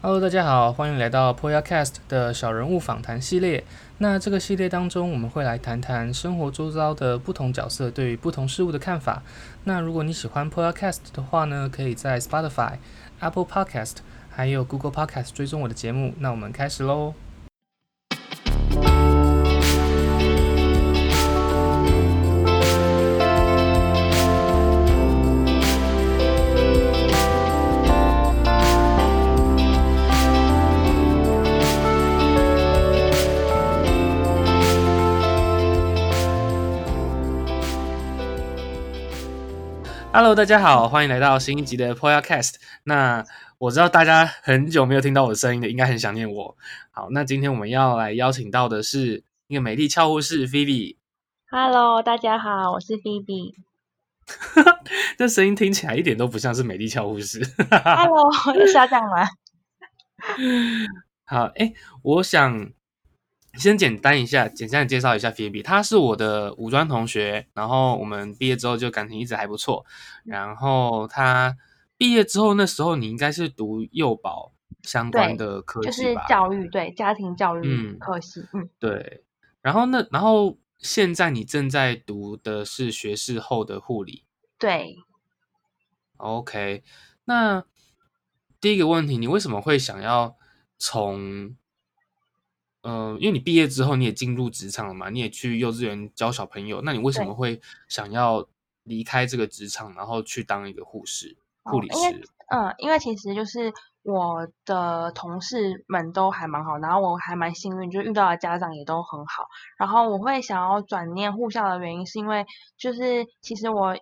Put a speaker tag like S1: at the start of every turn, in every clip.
S1: Hello，大家好，欢迎来到 Poyacast 的小人物访谈系列。那这个系列当中，我们会来谈谈生活周遭的不同角色对于不同事物的看法。那如果你喜欢 Poyacast 的话呢，可以在 Spotify、Apple Podcast 还有 Google Podcast 追踪我的节目。那我们开始喽。Hello，大家好，欢迎来到新一集的 Poyacast。那我知道大家很久没有听到我的声音了，应该很想念我。好，那今天我们要来邀请到的是一个美丽俏护士 Phoebe。
S2: Hello，大家好，我是 Phoebe。
S1: 这声音听起来一点都不像是美丽俏护士。
S2: Hello，又下降了。
S1: 好，哎，我想。先简单一下，简单的介绍一下 Phoebe，她是我的五专同学，然后我们毕业之后就感情一直还不错。然后他毕业之后，那时候你应该是读幼保相关的科系吧？
S2: 就是教育，对，家庭教育科系，嗯，嗯
S1: 对。然后那，然后现在你正在读的是学士后的护理，
S2: 对。
S1: OK，那第一个问题，你为什么会想要从？嗯、呃，因为你毕业之后你也进入职场了嘛，你也去幼稚园教小朋友，那你为什么会想要离开这个职场，然后去当一个护士、护理师？
S2: 嗯，因为其实就是我的同事们都还蛮好，然后我还蛮幸运，就遇到的家长也都很好。然后我会想要转念护校的原因，是因为就是其实我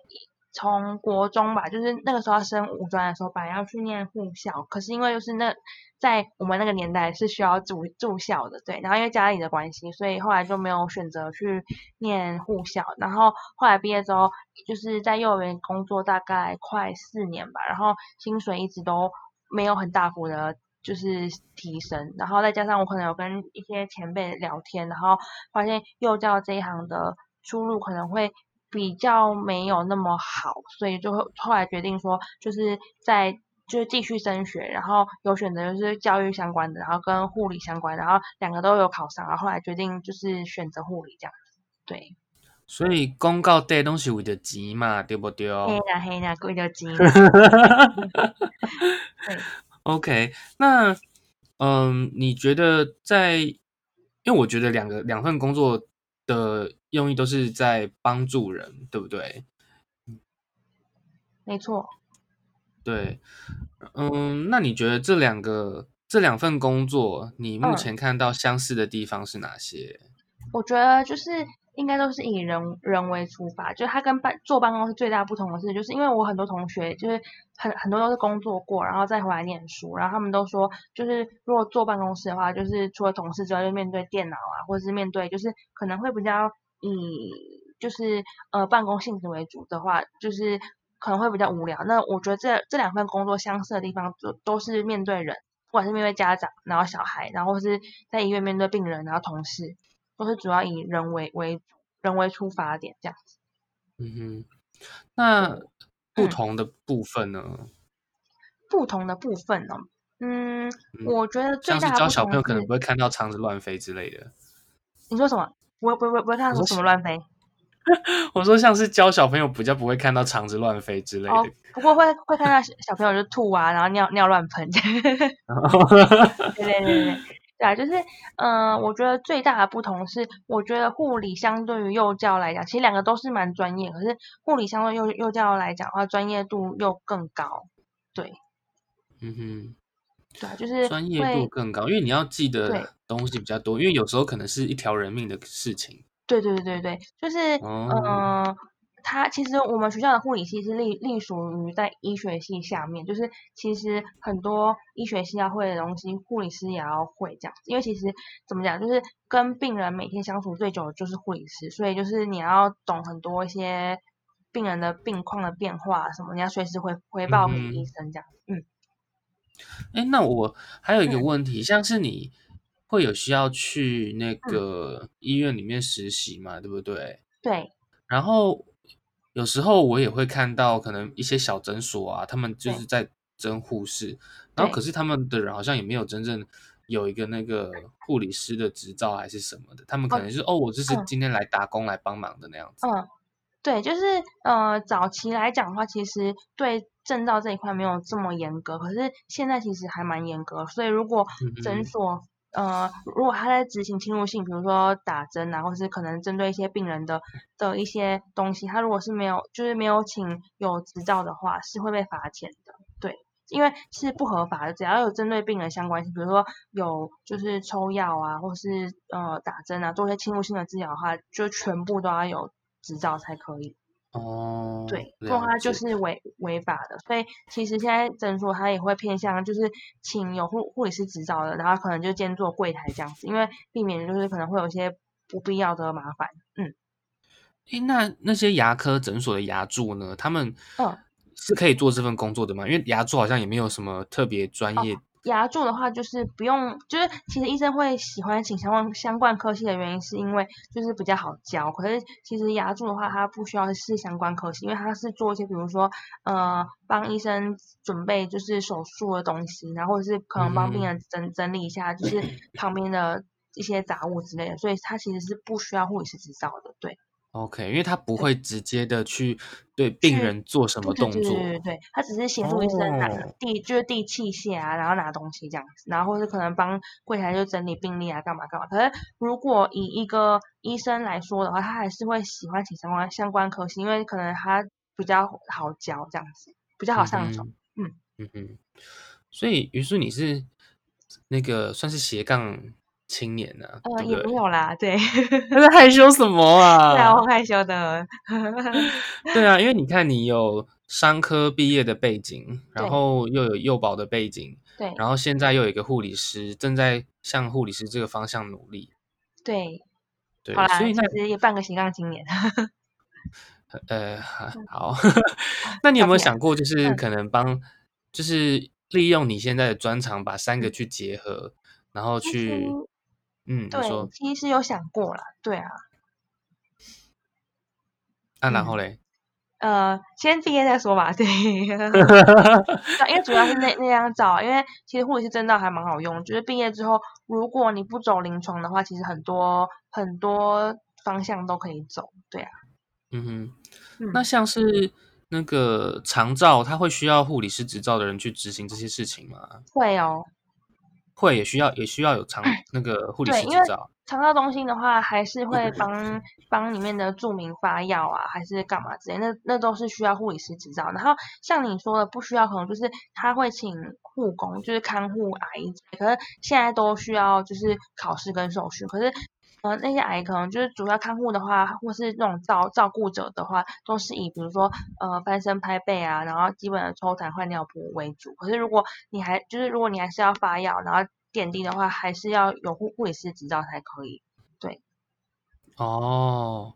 S2: 从国中吧，就是那个时候升五专的时候，本来要去念护校，可是因为就是那。在我们那个年代是需要住住校的，对，然后因为家里的关系，所以后来就没有选择去念护校。然后后来毕业之后，就是在幼儿园工作大概快四年吧，然后薪水一直都没有很大幅的，就是提升。然后再加上我可能有跟一些前辈聊天，然后发现幼教这一行的出路可能会比较没有那么好，所以就后来决定说，就是在。就是继续升学，然后有选择就是教育相关的，然后跟护理相关，然后两个都有考上，然后后来决定就是选择护理这样子。对，
S1: 所以公告带东西为了钱嘛，对不对？
S2: 黑呀黑呀，为了钱。
S1: 对，OK，那嗯，你觉得在，因为我觉得两个两份工作的用意都是在帮助人，对不对？
S2: 没错。
S1: 对，嗯，那你觉得这两个这两份工作，你目前看到相似的地方是哪些？
S2: 嗯、我觉得就是应该都是以人人为出发，就他跟办坐办公室最大不同的是，就是因为我很多同学就是很很多都是工作过，然后再回来念书，然后他们都说，就是如果坐办公室的话，就是除了同事之外，就面对电脑啊，或者是面对就是可能会比较以就是呃办公性质为主的话，就是。可能会比较无聊。那我觉得这这两份工作相似的地方，都都是面对人，不管是面对家长，然后小孩，然后是在医院面对病人，然后同事，都是主要以人为为人为出发点这样子。
S1: 嗯哼，那不同的部分呢？
S2: 嗯、不同的部分呢？嗯，嗯我觉得最大的是
S1: 像是教小朋友可能不会看到肠子乱飞之类的。
S2: 你说什么？不会不会不会看到什么乱飞？
S1: 我说像是教小朋友比较不会看到肠子乱飞之类的，哦、
S2: 不过会会看到小朋友就吐啊，然后尿尿乱喷。对对对对对啊，就是嗯、呃，我觉得最大的不同是，我觉得护理相对于幼教来讲，其实两个都是蛮专业，可是护理相对幼幼教来讲的话，专业度又更高。对，
S1: 嗯哼，
S2: 对啊，就是
S1: 专业度更高，因为你要记得东西比较多，因为有时候可能是一条人命的事情。
S2: 对对对对对，就是嗯、呃，他其实我们学校的护理系是隶隶属于在医学系下面，就是其实很多医学系要会的东西，护理师也要会这样子。因为其实怎么讲，就是跟病人每天相处最久的就是护理师，所以就是你要懂很多一些病人的病况的变化什么，你要随时回回报给医生这样。嗯。
S1: 哎、嗯，那我还有一个问题，嗯、像是你。会有需要去那个医院里面实习嘛？嗯、对不对？
S2: 对。
S1: 然后有时候我也会看到，可能一些小诊所啊，他们就是在征护士，然后可是他们的人好像也没有真正有一个那个护理师的执照还是什么的，他们可能是哦，哦，我就是今天来打工来帮忙的那样子。
S2: 嗯，对，就是呃，早期来讲的话，其实对证照这一块没有这么严格，可是现在其实还蛮严格，所以如果诊所。呃，如果他在执行侵入性，比如说打针啊，或是可能针对一些病人的的一些东西，他如果是没有，就是没有请有执照的话，是会被罚钱的。对，因为是不合法的，只要有针对病人相关性，比如说有就是抽药啊，或是呃打针啊，做一些侵入性的治疗的话，就全部都要有执照才可以。
S1: 哦，
S2: 对，不然它就是违违法的，所以其实现在诊所它也会偏向就是请有护护理师执照的，然后可能就兼做柜台这样子，因为避免就是可能会有一些不必要的麻烦。嗯，
S1: 诶，那那些牙科诊所的牙助呢？他们嗯是可以做这份工作的吗？因为牙助好像也没有什么特别专业。
S2: 哦牙柱的话，就是不用，就是其实医生会喜欢请相关相关科系的原因，是因为就是比较好教。可是其实牙柱的话，它不需要是相关科系，因为它是做一些，比如说呃，帮医生准备就是手术的东西，然后或者是可能帮病人整整理一下，就是 旁边的一些杂物之类的，所以它其实是不需要护理师执照的，对。
S1: OK，因为他不会直接的去对病人做什么动作，对
S2: 对对对，他只是协助医生拿递，就是递器械啊，然后拿东西这样子，然后或是可能帮柜台就整理病历啊，干嘛干嘛。可是如果以一个医生来说的话，他还是会喜欢请相关相关科系，因为可能他比较好教这样子，比较好上手。嗯
S1: 嗯嗯，所以于是你是那个算是斜杠。青年呢、啊？
S2: 呃，也没有啦，对。
S1: 他在害羞什么啊？
S2: 对啊，我害羞的。
S1: 对啊，因为你看，你有商科毕业的背景，然后又有幼保的背景，
S2: 对，
S1: 然后现在又有一个护理师，正在向护理师这个方向努力。
S2: 对，
S1: 对，
S2: 好啦，
S1: 所以那
S2: 其实也半个斜杠青年。
S1: 呃，好，那你有没有想过，就是可能帮，就是利用你现在的专长，把三个去结合，然后去。嗯，
S2: 对，其实有想过了，对啊。
S1: 啊，然后嘞？
S2: 呃，先毕业再说吧，对。因为主要是那那张照，因为其实护理师证照还蛮好用，就是毕业之后，如果你不走临床的话，其实很多很多方向都可以走，对啊。
S1: 嗯哼，嗯，那像是那个长照，他会需要护理师执照的人去执行这些事情吗？
S2: 会哦。
S1: 会也需要也需要有长那个护理师执照。
S2: 肠道中心的话，还是会帮帮里面的住民发药啊，还是干嘛之类，那那都是需要护理师执照。然后像你说的，不需要，可能就是他会请护工，就是看护阿姨。可是现在都需要就是考试跟手续。可是呃那些阿姨可能就是主要看护的话，或是那种照照顾者的话，都是以比如说呃翻身拍背啊，然后基本的抽痰换尿布为主。可是如果你还就是如果你还是要发药，然后点滴的话，还是要有护护理师执照才可以。对，
S1: 哦，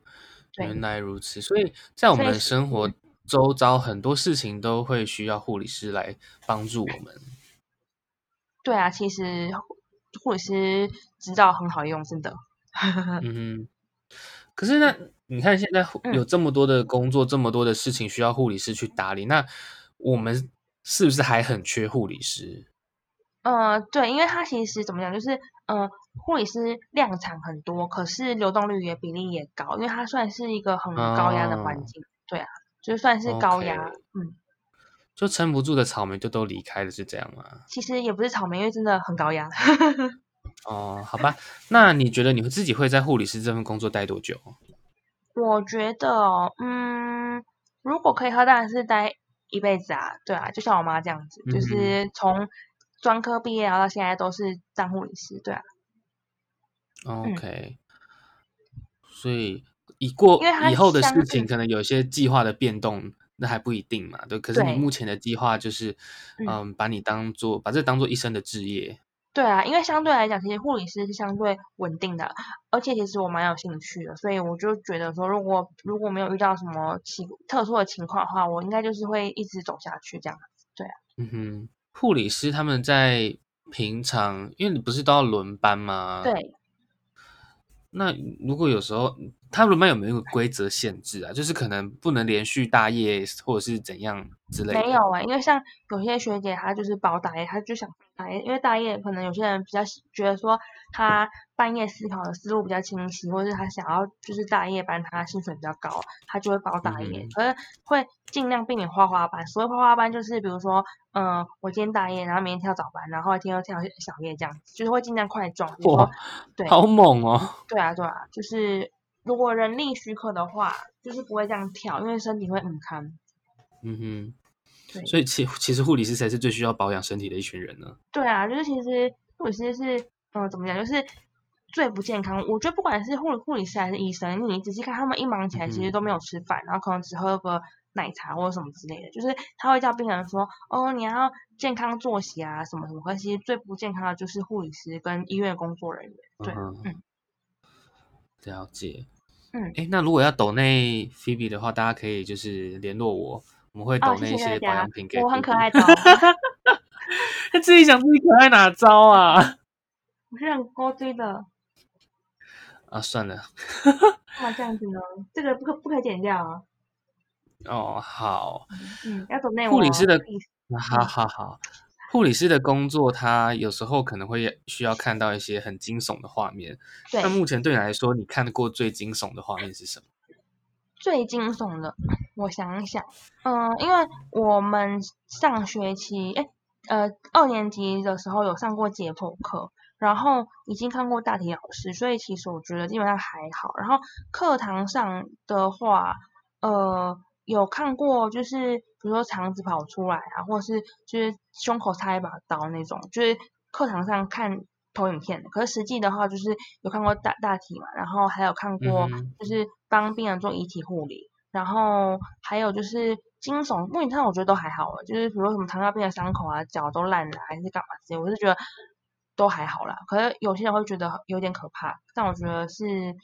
S1: 原来如此。所以在我们生活周遭，很多事情都会需要护理师来帮助我们。
S2: 对啊，其实护理师执照很好用，真的。
S1: 嗯哼。可是那你看，现在有这么多的工作，嗯、这么多的事情需要护理师去打理，那我们是不是还很缺护理师？
S2: 呃，对，因为他其实怎么讲，就是呃，护理师量产很多，可是流动率也比例也高，因为它算是一个很高压的环境，哦、对啊，就算是高压嗯，
S1: 就撑不住的草莓就都离开了，是这样吗？
S2: 其实也不是草莓，因为真的很高压。
S1: 哦，好吧，那你觉得你会自己会在护理师这份工作待多久？
S2: 我觉得，嗯，如果可以的话，当然是待一辈子啊，对啊，就像我妈这样子，嗯、就是从。专科毕业，然后到现在都是当护理师，对啊。
S1: OK，、嗯、所以以过以后的事情，可能有些计划的变动，那还不一定嘛，对。可是你目前的计划就是，嗯，嗯，把你当做把这当做一生的志业。
S2: 对啊，因为相对来讲，其实护理师是相对稳定的，而且其实我蛮有兴趣的，所以我就觉得说，如果如果没有遇到什么奇特殊的情况的话，我应该就是会一直走下去这样子，对啊。
S1: 嗯哼。护理师他们在平常，因为你不是都要轮班吗？
S2: 对。
S1: 那如果有时候他轮班有没有规则限制啊？就是可能不能连续大夜，或者是怎样之类的？
S2: 没有啊、欸，因为像有些学姐她就是包大夜，她就想大夜，因为大夜可能有些人比较觉得说她半夜思考的思路比较清晰，或者是她想要就是大夜班，他薪水比较高，她就会包大夜，嗯、可是会尽量避免花花班。所谓花花班就是比如说，嗯、呃，我今天大夜，然后明天跳早班，然后后天又跳小夜这样子，就是会尽量块状。哇，对，
S1: 好猛哦！
S2: 对啊，对啊，就是。如果人力许可的话，就是不会这样跳，因为身体会很堪。
S1: 嗯哼，对，所以其其实护理师才是最需要保养身体的一群人呢。
S2: 对啊，就是其实护理师是，嗯、呃，怎么讲，就是最不健康。我觉得不管是护护理师还是医生，你仔细看他们一忙起来，其实都没有吃饭，嗯、然后可能只喝个奶茶或者什么之类的。就是他会叫病人说，哦，你要健康作息啊，什么什么。可其实最不健康的就是护理师跟医院工作人员。对，嗯，嗯。
S1: 了解，
S2: 嗯，
S1: 哎，那如果要抖内菲比的话，大家可以就是联络我，我们会抖内一些保养品给你。
S2: 我很可爱 的，
S1: 他自己想自己可爱哪招啊？
S2: 我是很高追的。
S1: 啊，算了。
S2: 干嘛这样子呢？这个不可不可以剪掉啊？
S1: 哦，好。
S2: 嗯，要抖内
S1: 护理师的，好好好。护理师的工作，他有时候可能会需要看到一些很惊悚的画面。
S2: 对。
S1: 那目前对你来说，你看过最惊悚的画面是什么？
S2: 最惊悚的，我想一想，嗯、呃，因为我们上学期，哎，呃，二年级的时候有上过解剖课，然后已经看过大体老师，所以其实我觉得基本上还好。然后课堂上的话，呃。有看过，就是比如说肠子跑出来啊，或者是就是胸口插一把刀那种，就是课堂上看投影片。可是实际的话，就是有看过大大体嘛，然后还有看过就是帮病人做遗体护理，然后还有就是惊悚。目前看我觉得都还好了，就是比如说什么糖尿病的伤口啊，脚都烂了还是干嘛之类，我是觉得都还好啦。可是有些人会觉得有点可怕，但我觉得是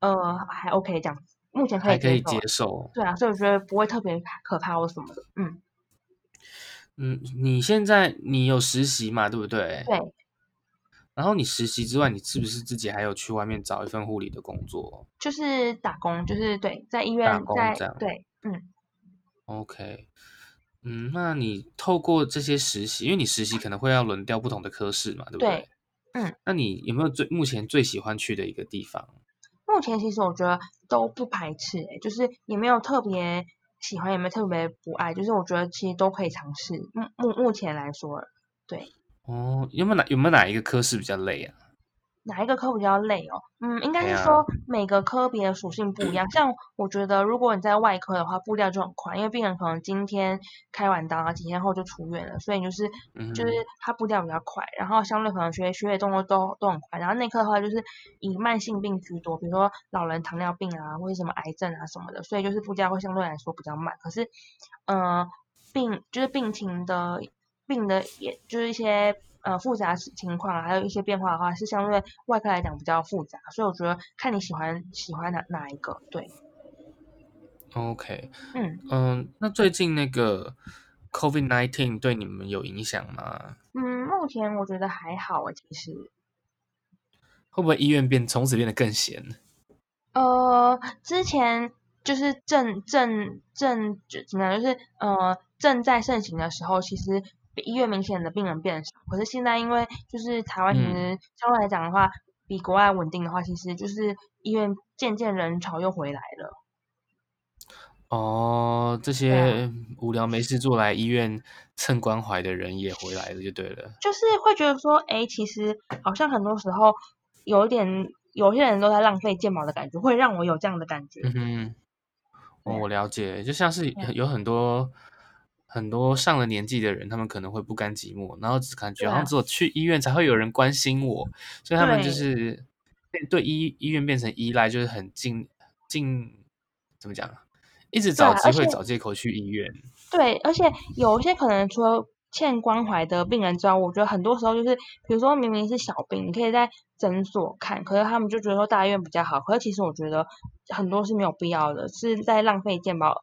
S2: 呃还 OK 这样子。目前可以
S1: 可以接受，
S2: 对啊，所以我觉得不会特别可怕或什么的，嗯
S1: 嗯，你现在你有实习嘛，对不对？
S2: 对。
S1: 然后你实习之外，你是不是自己还有去外面找一份护理的工作？
S2: 就是打工，就是对，在医院
S1: 打工这样，
S2: 对，嗯。
S1: OK，嗯，那你透过这些实习，因为你实习可能会要轮调不同的科室嘛，对不对？
S2: 对，嗯。
S1: 那你有没有最目前最喜欢去的一个地方？
S2: 目前其实我觉得都不排斥，欸，就是也没有特别喜欢，也没有特别不爱，就是我觉得其实都可以尝试。目目目前来说，对。
S1: 哦，有没有哪有没有哪一个科室比较累啊？
S2: 哪一个科比较累哦？嗯，应该是说每个科别的属性不一样。像我觉得，如果你在外科的话，步调就很快，因为病人可能今天开完刀啊，几天后就出院了，所以就是就是他步调比较快，然后相对可能学血液动作都都很快。然后内科的话，就是以慢性病居多，比如说老人糖尿病啊，或者什么癌症啊什么的，所以就是步调会相对来说比较慢。可是，嗯、呃，病就是病情的病的，也就是一些。呃，复杂情况还有一些变化的话，是相对外科来讲比较复杂，所以我觉得看你喜欢喜欢哪哪一个，对。
S1: OK，
S2: 嗯
S1: 嗯，那最近那个 COVID nineteen 对你们有影响吗？
S2: 嗯，目前我觉得还好啊，其实。
S1: 会不会医院变从此变得更闲？
S2: 呃，之前就是正正正就怎么样，就是呃正在盛行的时候，其实。比医院明显的病人变少，可是现在因为就是台湾其实相对来讲的话，嗯、比国外稳定的话，其实就是医院渐渐人潮又回来了。
S1: 哦，这些无聊没事做来医院蹭关怀的人也回来了，就对了。
S2: 就是会觉得说，哎，其实好像很多时候有点有些人都在浪费健保的感觉，会让我有这样的感觉。
S1: 嗯我了解，就像是有很多。很多上了年纪的人，他们可能会不甘寂寞，然后只感觉好像只有去医院才会有人关心我，所以他们就是对医医院变成依赖，就是很近近怎么讲，一直找机会找借口去医院。
S2: 对，而且有一些可能除了。欠关怀的病人之外，我觉得很多时候就是，比如说明明是小病，你可以在诊所看，可是他们就觉得说大医院比较好。可是其实我觉得很多是没有必要的，是在浪费健保，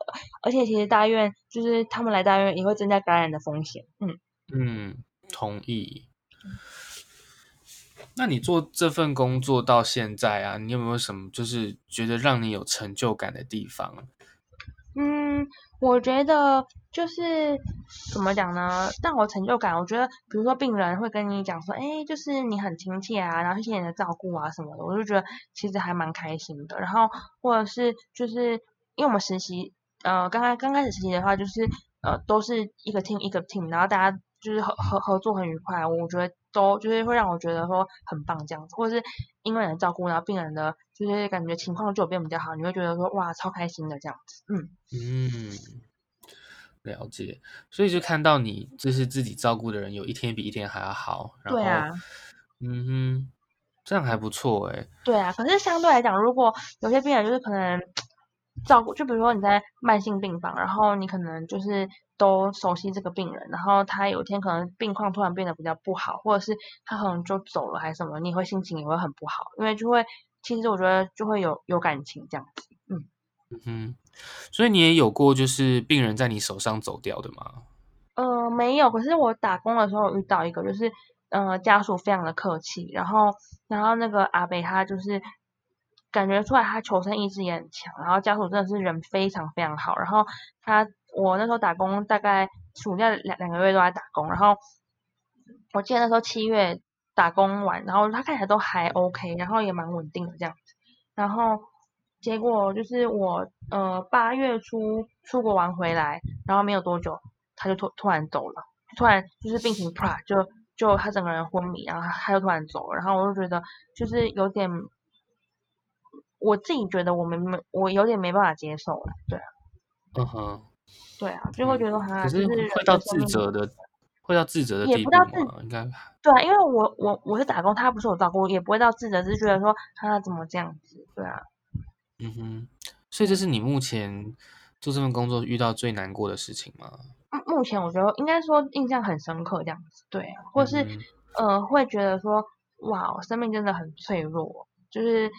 S2: 而且其实大医院就是他们来大医院也会增加感染的风险。嗯
S1: 嗯，同意。那你做这份工作到现在啊，你有没有什么就是觉得让你有成就感的地方？
S2: 嗯，我觉得就是怎么讲呢？让我成就感，我觉得比如说病人会跟你讲说，哎，就是你很亲切啊，然后谢谢你的照顾啊什么的，我就觉得其实还蛮开心的。然后或者是就是因为我们实习，呃，刚刚刚开始实习的话，就是呃都是一个 team 一个 team，然后大家就是合合合作很愉快，我觉得。都就是会让我觉得说很棒这样子，或者是因为你的照顾，然后病人的就是感觉情况就变比较好，你会觉得说哇超开心的这样子，嗯
S1: 嗯，了解，所以就看到你就是自己照顾的人有一天比一天还要好，然后，对啊，嗯哼，这样还不错诶。
S2: 对啊，可是相对来讲，如果有些病人就是可能照顾，就比如说你在慢性病房，然后你可能就是。都熟悉这个病人，然后他有一天可能病况突然变得比较不好，或者是他可能就走了还是什么，你会心情也会很不好，因为就会其实我觉得就会有有感情这样子，嗯
S1: 嗯哼，所以你也有过就是病人在你手上走掉的吗？
S2: 呃，没有，可是我打工的时候遇到一个，就是呃家属非常的客气，然后然后那个阿北他就是感觉出来他求生意志也很强，然后家属真的是人非常非常好，然后他。我那时候打工，大概暑假两两个月都在打工，然后我记得那时候七月打工完，然后他看起来都还 OK，然后也蛮稳定的这样子，然后结果就是我呃八月初出国玩回来，然后没有多久他就突突然走了，突然就是病情 突然就就他整个人昏迷，然后他他就突然走了，然后我就觉得就是有点，我自己觉得我没没我有点没办法接受了，对啊，
S1: 嗯哼。
S2: 对啊，就会觉得他、嗯、
S1: 是会到自责的，会到自责的地步吗？应该
S2: 对啊，因为我我我是打工，他不是我照顾，也不会到自责，只是觉得说他怎么这样子，对啊。
S1: 嗯哼，所以这是你目前做这份工作遇到最难过的事情吗？
S2: 目前我觉得应该说印象很深刻这样子，对、啊，或是、嗯、呃会觉得说哇，生命真的很脆弱，就是。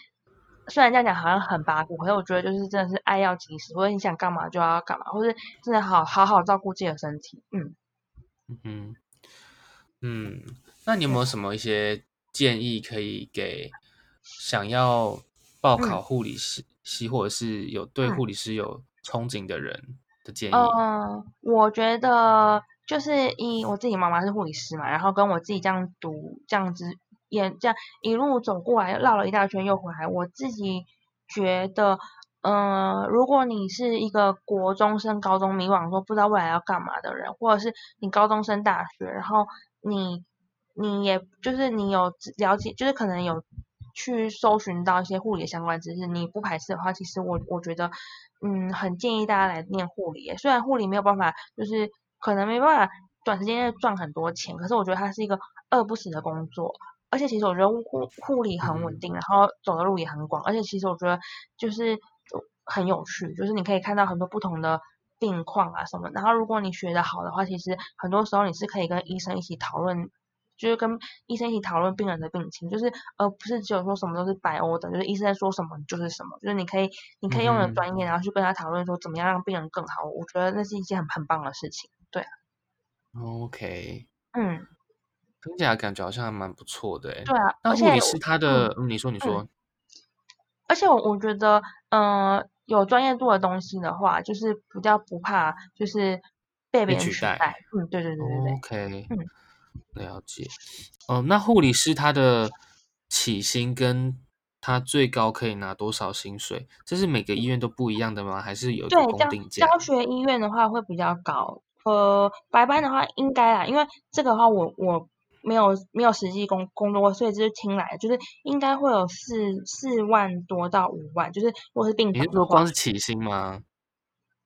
S2: 虽然这样讲好像很八股，可是我觉得就是真的是爱要及时，或者你想干嘛就要干嘛，或是真的好好好照顾自己的身体。嗯
S1: 嗯嗯，那你有没有什么一些建议可以给想要报考护理系，系、嗯、或者是有对护理师有憧憬的人的建议？
S2: 嗯、呃，我觉得就是一我自己妈妈是护理师嘛，然后跟我自己这样读这样子。也这样一路走过来，绕了一大圈又回来。我自己觉得，嗯、呃，如果你是一个国中生、高中迷惘说不知道未来要干嘛的人，或者是你高中升大学，然后你你也就是你有了解，就是可能有去搜寻到一些护理的相关知识，你不排斥的话，其实我我觉得，嗯，很建议大家来念护理。虽然护理没有办法，就是可能没办法短时间内赚很多钱，可是我觉得它是一个饿不死的工作。而且其实我觉得护护理很稳定，然后走的路也很广，而且其实我觉得就是很有趣，就是你可以看到很多不同的病况啊什么。然后如果你学的好的话，其实很多时候你是可以跟医生一起讨论，就是跟医生一起讨论病人的病情，就是而不是只有说什么都是白欧的，就是医生在说什么就是什么，就是你可以你可以用你的专业，然后去跟他讨论说怎么样让病人更好。我觉得那是一件很很棒的事情，对啊。
S1: OK。
S2: 嗯。
S1: 听起来感觉好像还蛮不错的诶。
S2: 对啊，
S1: 那护理师他的，嗯，你说你说。
S2: 嗯、而且我我觉得，嗯、呃，有专业度的东西的话，就是比较不怕，就是被别人取代。嗯，对对对对对。
S1: OK，嗯，了解。哦、呃，那护理师他的起薪跟他最高可以拿多少薪水？这是每个医院都不一样的吗？还是有一个公定价？
S2: 教学医院的话会比较高，呃，白班的话应该啦，因为这个的话我我。没有没有实际工工作过，所以就是听来的，就是应该会有四四万多到五万，就是如果是病房。你是说光是起薪吗？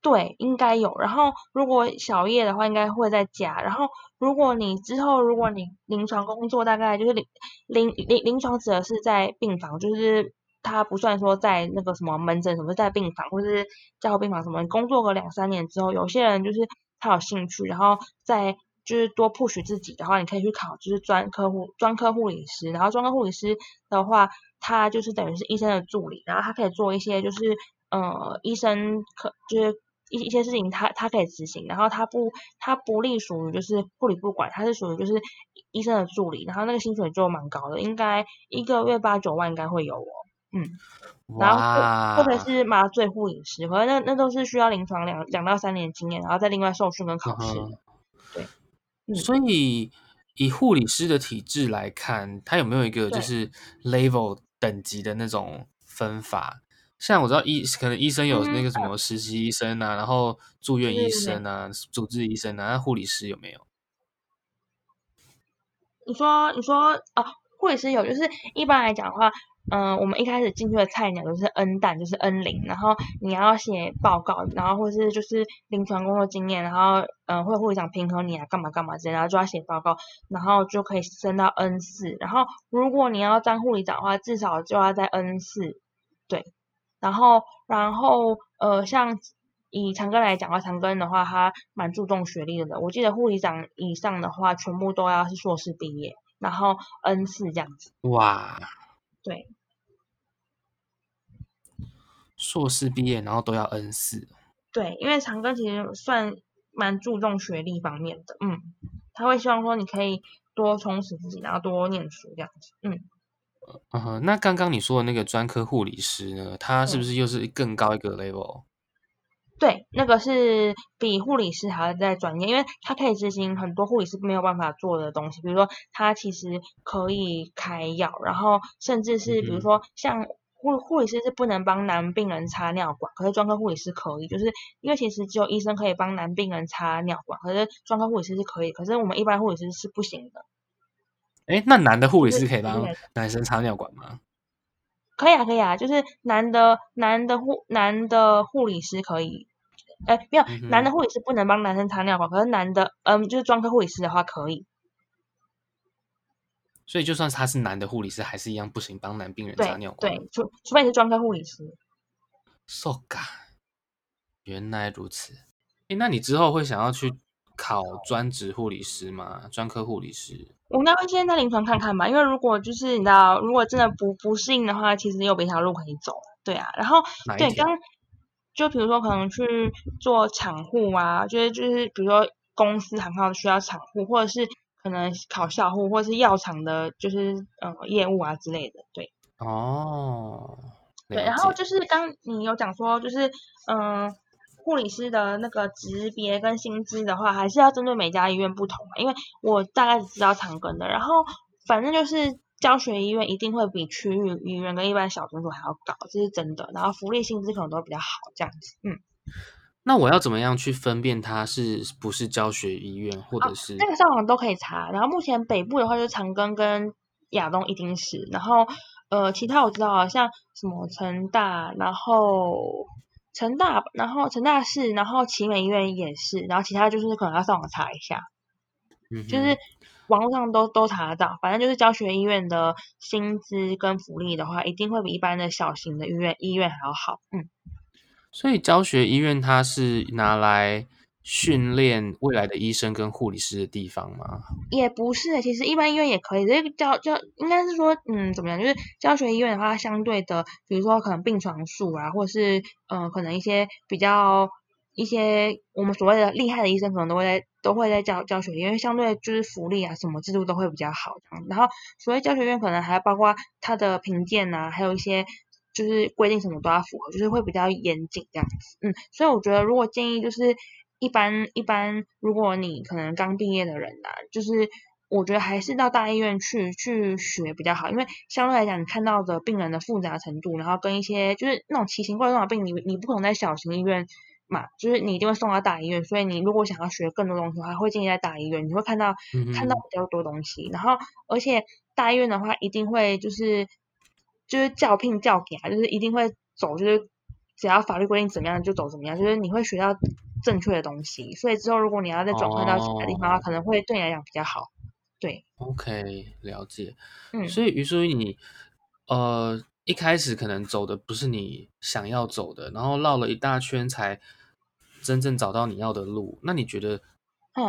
S2: 对，应该有。然后如果小夜的话，应该会再加。然后如果你之后如果你临床工作，大概就是临临临临床指的是在病房，就是他不算说在那个什么门诊什么，在病房或者是加护病房什么，你工作个两三年之后，有些人就是他有兴趣，然后在。就是多 push 自己的话，你可以去考，就是专科护专科护理师。然后专科护理师的话，他就是等于是医生的助理，然后他可以做一些就是呃医生可就是一一些事情他他可以执行，然后他不他不隶属于就是护理部管，他是属于就是医生的助理，然后那个薪水就蛮高的，应该一个月八九万应该会有哦，嗯，然后或者是麻醉护理师，可能那那都是需要临床两两到三年经验，然后再另外受训跟考试，嗯、
S1: 所以以护理师的体制来看，他有没有一个就是 level 等级的那种分法？像我知道医可能医生有那个什么实习医生啊，嗯、然后住院医生啊，主治医生啊，那护理师有没有？
S2: 你说你说啊，护理师有，就是一般来讲的话，嗯、我们一开始进去的菜鸟都是 N 蛋，就是 N 零，然后你要写报告，然后或是就是临床工作经验，然后嗯、会护理长评核你啊，干嘛干嘛之类，然后就要写报告，然后就可以升到 N 四，然后如果你要当护理长的话，至少就要在 N 四，对。然后，然后，呃，像以长庚来讲的话，长庚的话，他蛮注重学历的。我记得护理长以上的话，全部都要是硕士毕业，然后 N 四这样子。
S1: 哇，
S2: 对，
S1: 硕士毕业，然后都要 N 四。
S2: 对，因为长庚其实算蛮注重学历方面的，嗯，他会希望说你可以多充实自己，然后多念书这样子，嗯。
S1: 嗯哼，那刚刚你说的那个专科护理师呢？他是不是又是更高一个 level？
S2: 对，那个是比护理师还要再专业，因为他可以执行很多护理师没有办法做的东西，比如说他其实可以开药，然后甚至是比如说像护护理师是不能帮男病人插尿管，可是专科护理师可以，就是因为其实只有医生可以帮男病人插尿管，可是专科护理师是可以，可是我们一般护理师是不行的。
S1: 哎，那男的护理师可以帮男生插尿管吗？
S2: 可以啊，可以啊，就是男的男的护男的护理师可以，哎，没有，嗯、男的护理师不能帮男生擦尿管，可是男的，嗯，就是专科护理师的话可以。
S1: 所以就算他是男的护理师，还是一样不行，帮男病人擦尿管。
S2: 对，除除非你是专科护理师。
S1: So ga，原来如此。哎，那你之后会想要去考专职护理师吗？专科护理师？
S2: 我应该会先在临床看看吧，因为如果就是你知道，如果真的不不适应的话，其实有别条路可以走，对啊。然后对刚就比如说可能去做厂护啊，就是就是比如说公司行号需要厂护，或者是可能考校护，或者是药厂的，就是呃业务啊之类的，对。
S1: 哦。
S2: 对，然后就是刚你有讲说就是嗯。呃护理师的那个职别跟薪资的话，还是要针对每家医院不同，因为我大概只知道长庚的，然后反正就是教学医院一定会比区域医院跟一般小诊所还要高，这是真的。然后福利薪资可能都比较好，这样子。嗯，
S1: 那我要怎么样去分辨它是不是教学医院，或者是、哦、
S2: 那个上网都可以查。然后目前北部的话就是长庚跟亚东一定是，然后呃其他我知道像什么成大，然后。成大，然后成大是，然后奇美医院也是，然后其他就是可能要上网查一下，嗯，就是网络上都都查得到，反正就是教学医院的薪资跟福利的话，一定会比一般的小型的医院医院还要好，嗯。
S1: 所以教学医院它是拿来。训练未来的医生跟护理师的地方吗？
S2: 也不是，其实一般医院也可以。这个教教应该是说，嗯，怎么样？就是教学医院的话，相对的，比如说可能病床数啊，或者是嗯、呃，可能一些比较一些我们所谓的厉害的医生，可能都会在都会在教教学医院，相对就是福利啊，什么制度都会比较好。然后所谓教学院可能还要包括它的评鉴啊，还有一些就是规定什么都要符合，就是会比较严谨这样子。嗯，所以我觉得如果建议就是。一般一般，如果你可能刚毕业的人呐、啊，就是我觉得还是到大医院去去学比较好，因为相对来讲，你看到的病人的复杂程度，然后跟一些就是那种奇形怪状的病，你你不可能在小型医院嘛，就是你一定会送到大医院，所以你如果想要学更多东西的话，会建议在大医院，你会看到、看到比较多东西，然后而且大医院的话，一定会就是就是教聘教给啊，就是一定会走就是。只要法律规定怎么样就走怎么样，就是你会学到正确的东西，所以之后如果你要再转换到其他地方的话，哦、可能会对你来讲比较好。对
S1: ，OK，了解。嗯，所以于所以你呃一开始可能走的不是你想要走的，然后绕了一大圈才真正找到你要的路。那你觉得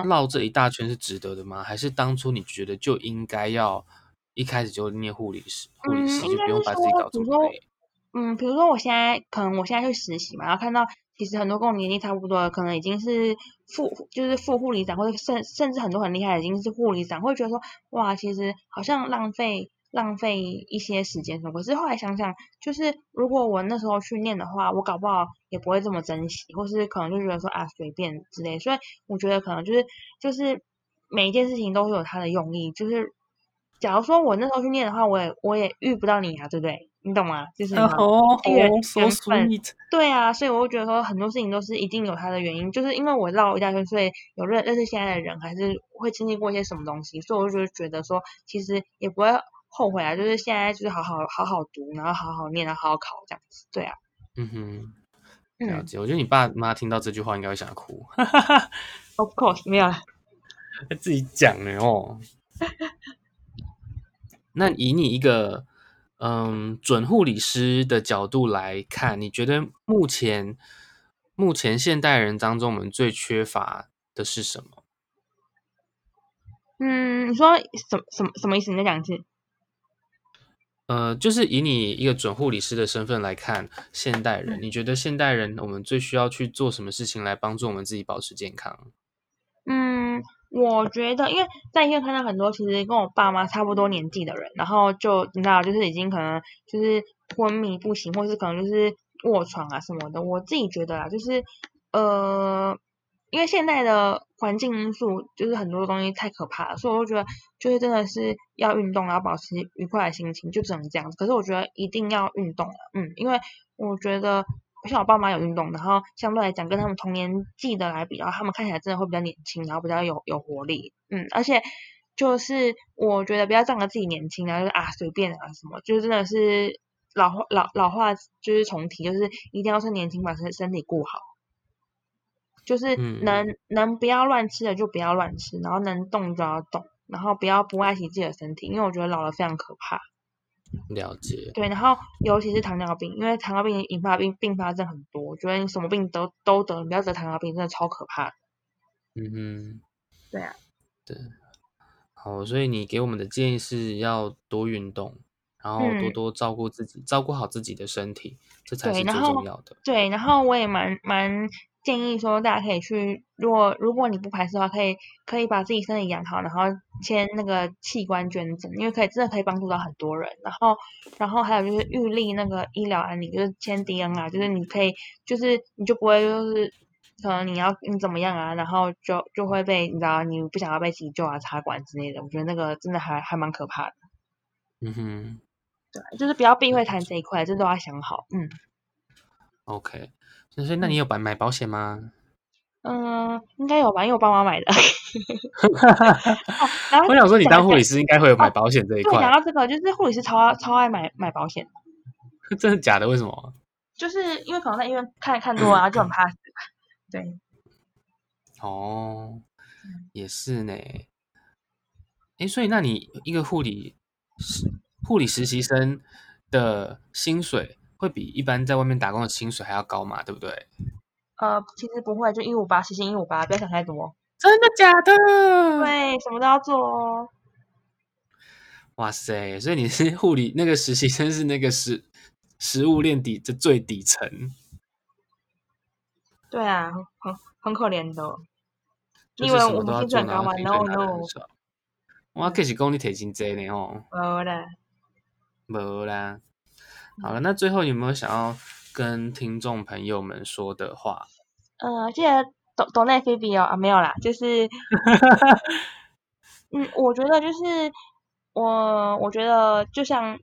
S1: 绕这一大圈是值得的吗？嗯、还是当初你觉得就应该要一开始就念护理师，护理师就不用把自己搞这么累？
S2: 嗯，比如说我现在可能我现在去实习嘛，然后看到其实很多跟我年纪差不多的，可能已经是副就是副护理长，或者甚甚至很多很厉害的已经是护理长，会觉得说哇，其实好像浪费浪费一些时间什么。可是后来想想，就是如果我那时候去念的话，我搞不好也不会这么珍惜，或是可能就觉得说啊随便之类。所以我觉得可能就是就是每一件事情都会有它的用意，就是。假如说我那时候去念的话，我也我也遇不到你啊，对不对？你懂吗？就是哦分。对啊，所以我会觉得说很多事情都是一定有它的原因，就是因为我绕一大圈，所以有认认识现在的人，还是会经历过一些什么东西，所以我就觉得说，其实也不会后悔啊，就是现在就是好好好好读，然后好好念，然后好好考这样子。对啊。嗯
S1: 哼，了解。嗯、我觉得你爸妈听到这句话应该会想哭。
S2: Of course，没有啦，
S1: 自己讲的哦。那以你一个嗯准护理师的角度来看，你觉得目前目前现代人当中，我们最缺乏的是什么？
S2: 嗯，你说什么什么什么意思？你再讲一次。
S1: 呃，就是以你一个准护理师的身份来看，现代人，嗯，你觉得现代人我们最需要去做什么事情来帮助我们自己保持健康？
S2: 嗯。我觉得，因为在医院看到很多其实跟我爸妈差不多年纪的人，然后就你知道，就是已经可能就是昏迷不醒，或是可能就是卧床啊什么的。我自己觉得啊，就是呃，因为现在的环境因素，就是很多东西太可怕了，所以我觉得就是真的是要运动，然后保持愉快的心情，就只能这样子。可是我觉得一定要运动，嗯，因为我觉得。像我爸妈有运动，然后相对来讲跟他们同年纪的来比较，他们看起来真的会比较年轻，然后比较有有活力，嗯，而且就是我觉得不要仗着自己年轻，然后就是啊随便啊什么，就是真的是老话老老话就是重提，就是一定要趁年轻把身身体顾好，就是能、嗯、能不要乱吃的就不要乱吃，然后能动就要动，然后不要不爱惜自己的身体，因为我觉得老了非常可怕。
S1: 了解。对，
S2: 然后尤其是糖尿病，因为糖尿病引发病并发症很多，我觉得你什么病都都得，你不要得糖尿病，真的超可怕。
S1: 嗯哼，
S2: 对啊，
S1: 对，好，所以你给我们的建议是要多运动，然后多多照顾自己，嗯、照顾好自己的身体，这才是最重要的。
S2: 对，对，然后我也蛮蛮。建议说大家可以去，如果如果你不排斥的话，可以可以把自己身体养好，然后签那个器官捐赠，因为可以真的可以帮助到很多人。然后然后还有就是预立那个医疗安宁，就是签 DNR，就是你可以就是你就不会就是可能你要你怎么样啊，然后就就会被你知道你不想要被急救啊插管之类的，我觉得那个真的还还蛮可怕的。
S1: 嗯哼，
S2: 对，就是不要避讳谈这一块，这都要想好。嗯
S1: ，OK。所以，那你有买买保险吗？
S2: 嗯，应该有吧，因为我爸妈买的。
S1: 我想说，你当护理师应该会有买保险这一块。
S2: 讲到这个，就是护理师超超爱买买保险。
S1: 真的假的？为什么？
S2: 就是因为可能在医院看看多啊，就很怕死。对。
S1: 哦，也是呢。哎，所以那你一个护理护理实习生的薪水？会比一般在外面打工的薪水还要高嘛？对不对？
S2: 呃，其实不会，就一五八，时薪一五八，不要想太多。
S1: 真的假的？
S2: 对，什么都要做哦。
S1: 哇塞，所以你是护理那个实习生，是那个食食物链底的最底层。
S2: 对啊，很很可怜的。因为我们薪水很高嘛？No No。
S1: 我可是讲你提薪多呢哦。
S2: 没啦。
S1: 没啦。好了，那最后有没有想要跟听众朋友们说的话？
S2: 呃，记得抖抖内菲比哦啊，没有啦，就是，嗯，我觉得就是我，我觉得就像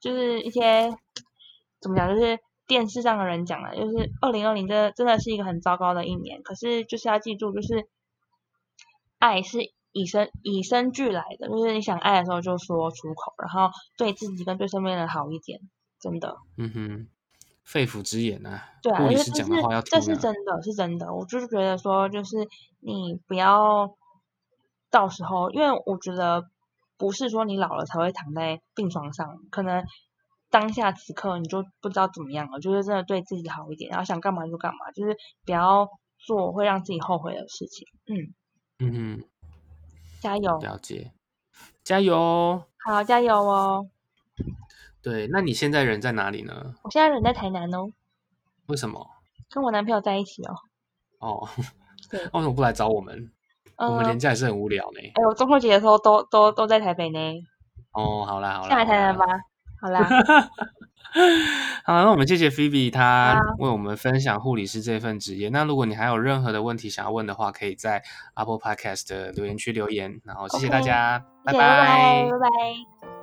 S2: 就是一些怎么讲，就是电视上的人讲的，就是二零二零这真的是一个很糟糕的一年，可是就是要记住，就是爱是与生以生俱来的，就是你想爱的时候就说出口，然后对自己跟对身边人好一点，真的。
S1: 嗯哼，肺腑之言、啊。
S2: 对啊，因为这是这是真的是真的，我就是觉得说，就是你不要到时候，因为我觉得不是说你老了才会躺在病床上，可能当下此刻你就不知道怎么样了，就是真的对自己好一点，然后想干嘛就干嘛，就是不要做会让自己后悔的事情。嗯
S1: 嗯哼。
S2: 加油！
S1: 了解，加油！
S2: 好，加油哦！
S1: 对，那你现在人在哪里呢？
S2: 我现在人在台南哦。
S1: 为什么？
S2: 跟我男朋友在一起哦。
S1: 哦，
S2: 对，
S1: 为什么不来找我们？
S2: 呃、
S1: 我们连假也是很无聊呢。
S2: 哎我，中秋节的时候都都都在台北呢。
S1: 哦，好啦好啦，
S2: 下来台南吧。好啦，
S1: 好，那我们谢谢 Phoebe，她为我们分享护理师这份职业。那如果你还有任何的问题想要问的话，可以在 Apple Podcast 的留言区留言。然后谢谢大家
S2: ，Okay,
S1: 拜拜，
S2: 拜拜。